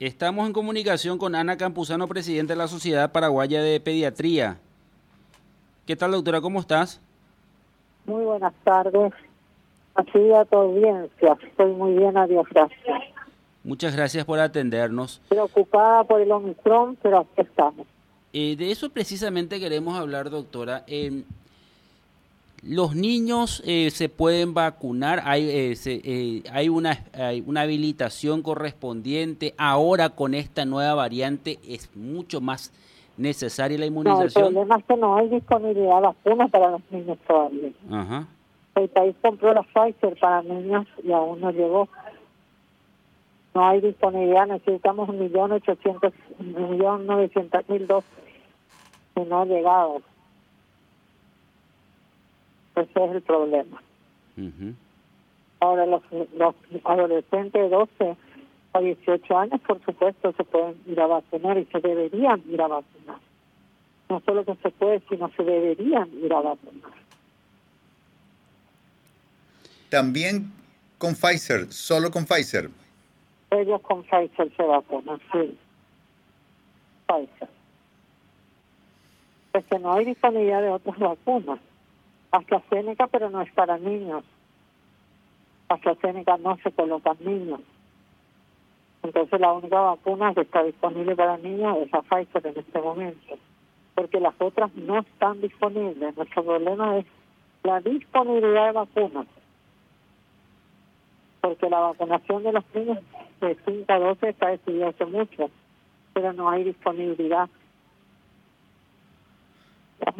Estamos en comunicación con Ana Campuzano, presidenta de la Sociedad Paraguaya de Pediatría. ¿Qué tal, doctora? ¿Cómo estás? Muy buenas tardes. Así a tu audiencia. Estoy muy bien, adiós, gracias. Muchas gracias por atendernos. Preocupada por el Omicron, pero aquí estamos. Eh, de eso precisamente queremos hablar, doctora. Eh, los niños eh, se pueden vacunar, hay, eh, se, eh, hay, una, hay una habilitación correspondiente. Ahora con esta nueva variante es mucho más necesaria la inmunización. No, el problema es que no hay disponibilidad de vacunas para los niños todavía. Ajá. El país compró la Pfizer para niños y aún no llegó. No hay disponibilidad, necesitamos un millón mil dosis y no ha llegado. Ese es el problema. Ahora los, los adolescentes de 12 a 18 años, por supuesto, se pueden ir a vacunar y se deberían ir a vacunar. No solo que se puede, sino se deberían ir a vacunar. También con Pfizer, solo con Pfizer. Ellos con Pfizer se vacunan, sí. Pfizer. Es que no hay disponibilidad de otras vacunas. AstraZeneca, pero no es para niños. AstraZeneca no se coloca en niños. Entonces la única vacuna que está disponible para niños es la Pfizer en este momento. Porque las otras no están disponibles. Nuestro problema es la disponibilidad de vacunas. Porque la vacunación de los niños de 5 a 12 está decidida hace mucho, pero no hay disponibilidad.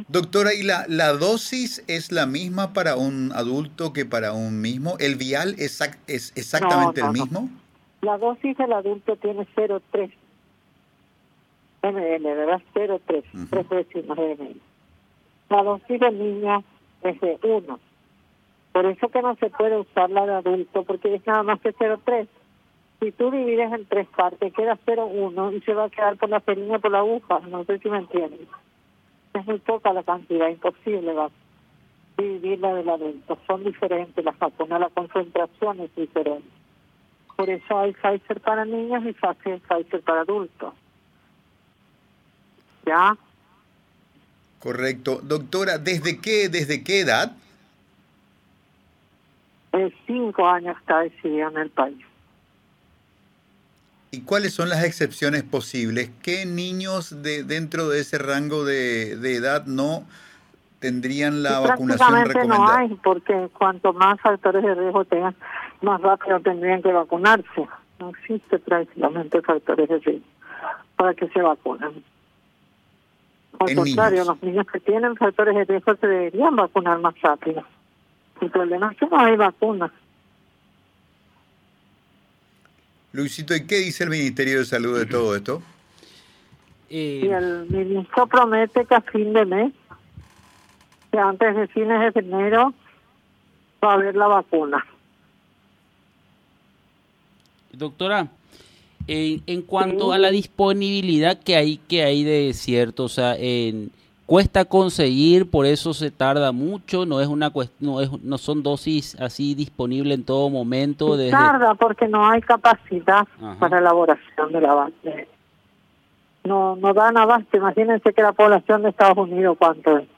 Doctora, ¿y la, la dosis es la misma para un adulto que para un mismo? ¿El vial exac- es exactamente No, no, el no. mismo? La dosis del adulto tiene 0,3 ml, ¿verdad? 0,3, Ujú. tres décimas de ml. La dosis del niño es de 1. Por eso que no se puede usar la de adulto, porque es nada más que 0,3. Si tú divides en tres partes, queda 0,1 y se va a quedar por la jeringa, por la aguja. No sé si me entiendes. Es muy poca la cantidad, imposible va dividir la del adulto. Son diferentes las vacunas, la concentración es diferente. Por eso hay Pfizer para niños y Pfizer Pfizer para adultos. ¿Ya? Correcto. Doctora, ¿desde qué, desde qué edad? Es cinco años está decidido en el país. ¿Y cuáles son las excepciones posibles? ¿Qué niños de, dentro de ese rango de, de edad no tendrían la vacunación prácticamente no recomendada? hay, porque cuanto más factores de riesgo tengan, más rápido tendrían que vacunarse. No existe prácticamente factores de riesgo para que se vacunen. Al En contrario, niños. los niños que tienen factores de riesgo se deberían vacunar más rápido. El problema es que no hay vacunas. Luisito, ¿y qué dice el Ministerio de Salud de todo esto? Eh, Y el ministro promete que a fin de mes, que antes de fines de enero, va a haber la vacuna. Doctora, eh, en cuanto a la disponibilidad que hay que hay de cierto, o sea, en- cuesta conseguir, por eso se tarda mucho, no es una no es no son dosis así disponibles en todo momento desde tarda porque no hay capacidad Ajá. para elaboración de la vacuna. No, no dan abasto. Imagínense que la población de Estados Unidos, ¿cuánto es?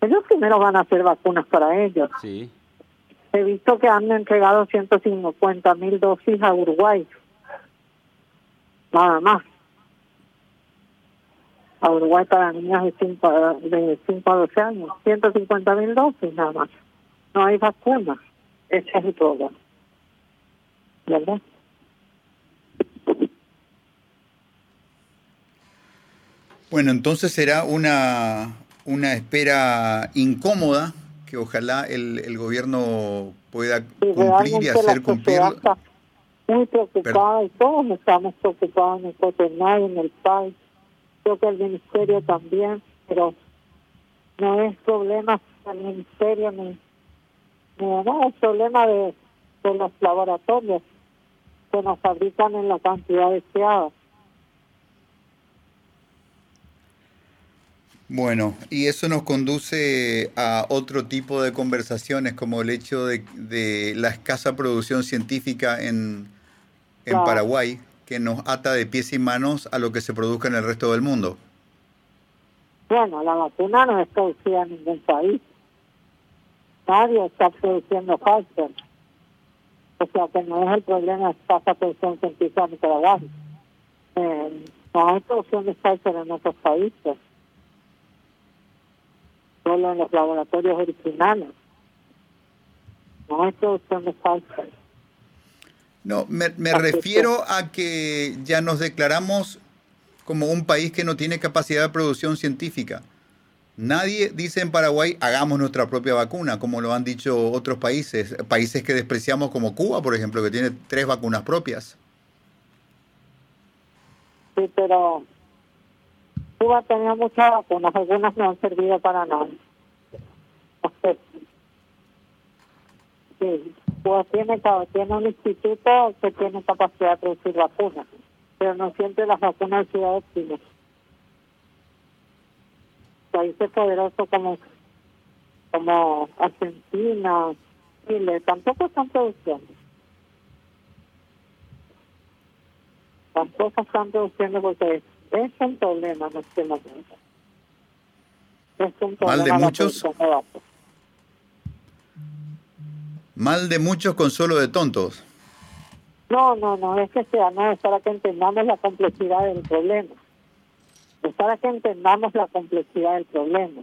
Ellos primero van a hacer vacunas para ellos. Sí. He visto que han entregado 150 mil dosis a Uruguay. Nada más. A Uruguay para niñas de 5 a, de 5 a 12 años. 150 mil dosis nada más. No hay vacuna. Ese es el problema. ¿Verdad? Bueno, entonces será una, una espera incómoda que ojalá el, el gobierno pueda Y cumplir y realmente hacer cumplir. muy preocupada y todos estamos preocupados en el Copenhague, en el país. Creo que el ministerio también, pero no es problema del ministerio ni, ni no, es problema de, de los laboratorios que nos fabrican en la cantidad deseada. Bueno, y eso nos conduce a otro tipo de conversaciones, como el hecho de, de la escasa producción científica en, en Claro. Paraguay, que nos ata de pies y manos a lo que se produzca en el resto del mundo. Bueno, la vacuna no es producida en ningún país. Nadie está produciendo Pfizer. O sea que no es el problema escasa producción científica Nicaragua. Eh, no hay producción de Pfizer en otros países. Solo en los laboratorios originales. No hay producción de Pfizer. No, me, me refiero a que ya nos declaramos como un país que no tiene capacidad de producción científica. Nadie dice en Paraguay, hagamos nuestra propia vacuna, como lo han dicho otros países, países que despreciamos como Cuba, por ejemplo, que tiene tres vacunas propias. Sí, pero Cuba tenía muchas vacunas, algunas no han servido para nada. Sí, Cuba tiene, tiene un instituto que tiene capacidad de producir vacunas, pero no siempre las vacunas han sido óptimas países poderosos como como Argentina, Chile, tampoco están produciendo. Tampoco están produciendo porque es un problema en este momento. Es un problema Mal de muchos. Mal de muchos con solo de tontos. No, no, no, es que sea, no, es para que entendamos la complejidad del problema es para que entendamos la complejidad del problema.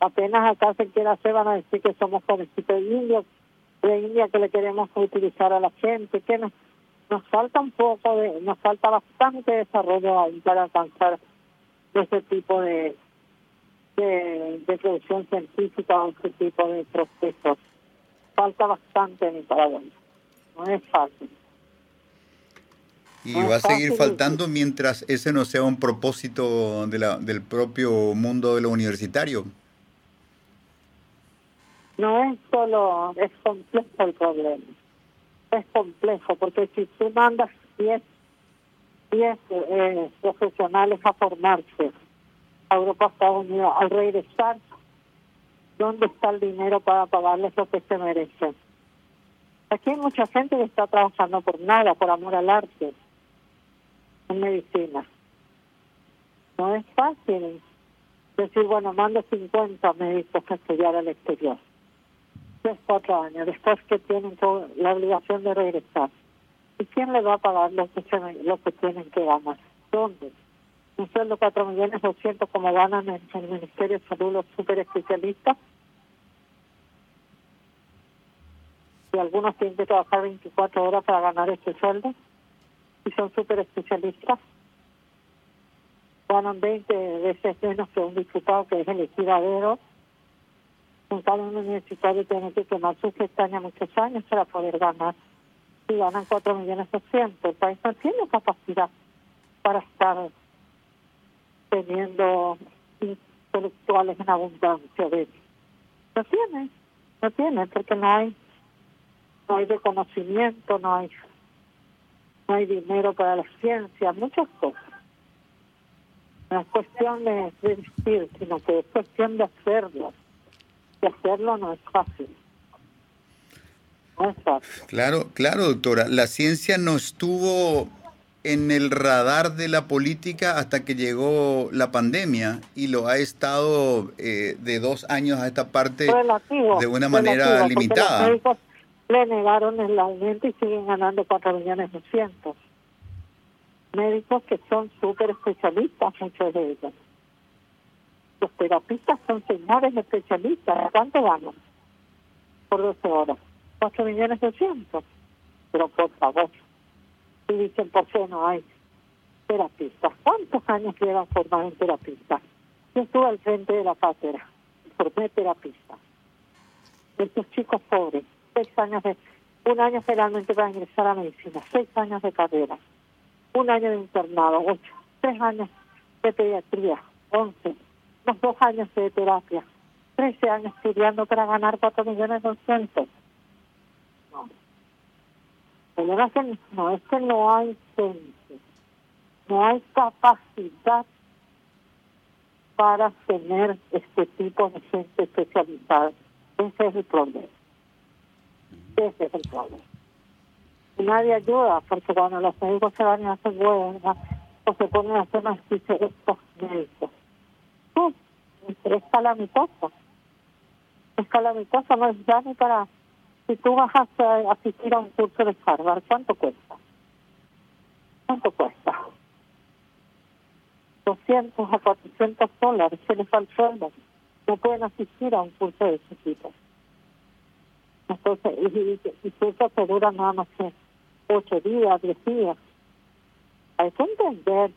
Apenas acá se quiera hacer, van a decir que somos conejito de India, de India que le queremos utilizar a la gente, que nos, nos falta un poco, de, nos falta bastante desarrollo ahí para alcanzar ese tipo de, de, de producción científica o ese tipo de procesos. Falta bastante en Nicaragua. No es fácil. Y va a seguir faltando mientras ese no sea un propósito de la, del propio mundo de lo universitario. No es solo, es complejo el problema. Es complejo, porque si tú mandas 10 eh, profesionales a formarse a Europa, Estados Unidos, al regresar, ¿dónde está el dinero para pagarles lo que se merecen? Aquí hay mucha gente que está trabajando por nada, por amor al arte en medicina. No es fácil decir, bueno, mando 50 médicos a estudiar al exterior. Tres, cuatro años, después que tienen la obligación de regresar. ¿Y quién le va a pagar lo que, lo que tienen que ganar? ¿Dónde? Un sueldo 4 millones 200 como ganan en, el Ministerio de Salud los super especialistas. Y algunos tienen que trabajar 24 horas para ganar ese sueldo y son súper especialistas. Ganan 20 veces menos que un diputado que es elegido a dedo. Un universitario tiene que quemar sus pestañas muchos años para poder ganar. Y ganan 4 millones doscientos. El país no tiene capacidad para estar teniendo intelectuales en abundancia de No tiene, no tiene, porque no hay, no hay reconocimiento, no hay no hay dinero para la ciencia, muchas cosas. No es cuestión de, decir, sino que es cuestión de hacerlo. Y hacerlo no es fácil. No es fácil. Claro, claro, doctora. La ciencia no estuvo en el radar de la política hasta que llegó la pandemia y lo ha estado eh, de dos años a esta parte de una manera limitada le negaron el aumento y siguen ganando 4 millones 200. Médicos que son súper especialistas, muchos de ellos. Los terapistas son señores especialistas. ¿Cuánto ganan? Por 12 horas. 4 millones 200. Pero por favor, si dicen por qué no hay terapistas, ¿cuántos años llevan formar en terapistas? Yo estuve al frente de la cátedra, formé terapistas. Estos chicos pobres seis años de, un año generalmente para ingresar a medicina, seis años de carrera, un año de internado, ocho, tres años de pediatría, once, los dos años de terapia, trece años estudiando para ganar cuatro millones doscientos. No. no, es que no hay gente, no hay capacidad para tener este tipo de gente especializada. Ese es el problema. Ese es el problema. Y nadie ayuda, porque cuando los médicos se van a hacer huelga o se ponen a hacer más estos médicos. Es calamitoso. Es calamitoso, no es ya ni para... Si tú vas a asistir a un curso de Harvard, ¿cuánto cuesta? ¿Cuánto cuesta? 200 a 400 dólares, se les va el sueldo. No pueden asistir a un curso de ese tipo. Entonces, y, y, cursos que duran nada más que 8 días, 10 días. Hay que entender,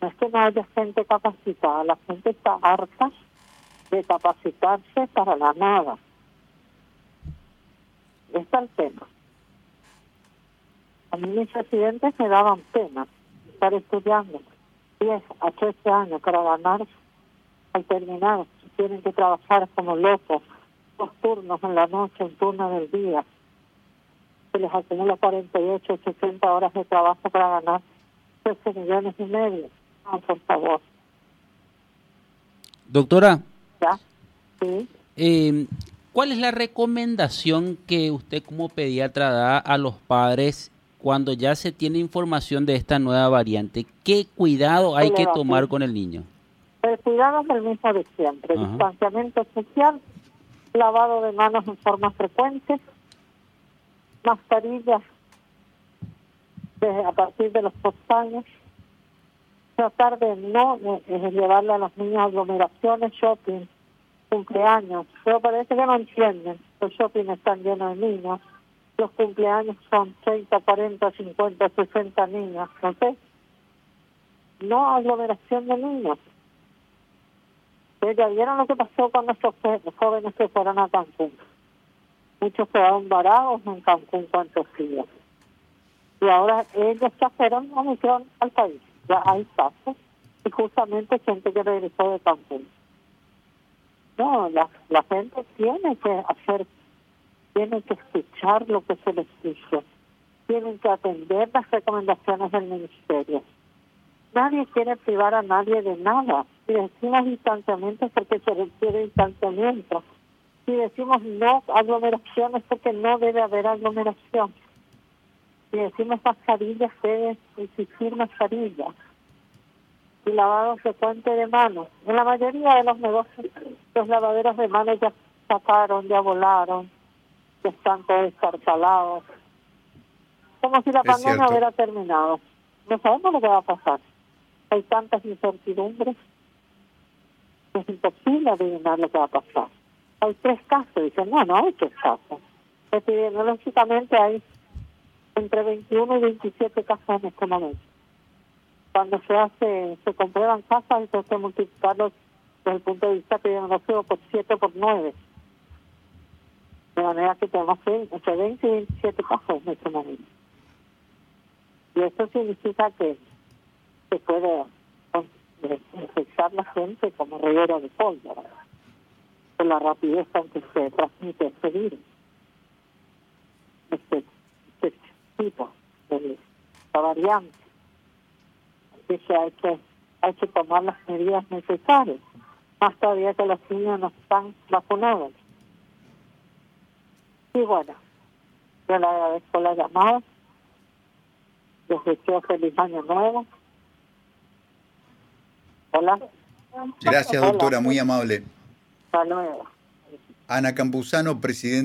no es que no haya gente capacitada, la gente está harta de capacitarse para la nada. Este es el tema. A mí mis residentes me daban pena estar estudiando 10 a 13 años para ganar al terminar. Tienen que trabajar como locos, dos turnos en la noche, un turno del día. Se les acumula 48, 60 horas de trabajo para ganar 13 millones y medio. No, por favor. Doctora. ¿Ya? Sí. Eh, ¿Cuál es la recomendación que usted como pediatra da a los padres cuando ya se tiene información de esta nueva variante? ¿Qué cuidado hay que tomar con el niño? El cuidado es el mismo de siempre. Distanciamiento social, lavado de manos en forma frecuente, mascarillas a partir de los dos años, tratar de no eh, llevarle a los niños aglomeraciones, shopping, cumpleaños. Pero parece que no entienden. Los shopping están llenos de niños. Los cumpleaños son 30, 40, 50, 60 niños. ¿No sé? No aglomeración de niños. ¿Ya vieron lo que pasó con nuestros jóvenes que fueron a Cancún? Muchos quedaron varados en Cancún cuantos días. Y ahora ellos trajeron Omicron al país. Ya hay casos. Y justamente gente que regresó de Cancún. No, la, la gente tiene que hacer, tiene que escuchar lo que se les dice. Tienen que atender las recomendaciones del ministerio nadie quiere privar a nadie de nada. Si decimos distanciamiento es porque se requiere distanciamiento. Si decimos no aglomeración es porque no debe haber aglomeración. Si decimos mascarillas debe existir mascarilla. Y lavado frecuente de manos. En la mayoría de los negocios los lavaderos de manos ya sacaron, ya volaron, ya están todos escarcalados. Como si la pandemia hubiera terminado. No sabemos lo que va a pasar hay tantas incertidumbres que es imposible adivinar lo que va a pasar. Hay tres casos, dicen, no, no hay tres casos. Epidemiológicamente hay entre 21 y 27 casos en este momento. Cuando se hace, se comprueban casos, entonces multiplicarlos desde el punto de vista epidemiológico por 7 por 9. De manera que tenemos entre 20 y 27 casos en este momento. Y eso significa que se puede infectar la gente como reguero de pólvora, con la rapidez con que se transmite este virus, este, este tipo de esta variante. Que hay que, hay que tomar las medidas necesarias, más todavía que los niños no están vacunados. Y bueno, yo le agradezco la llamada, les deseo feliz año nuevo Hola. Gracias, doctora, muy amable. Hasta luego. Ana Campuzano, presidente.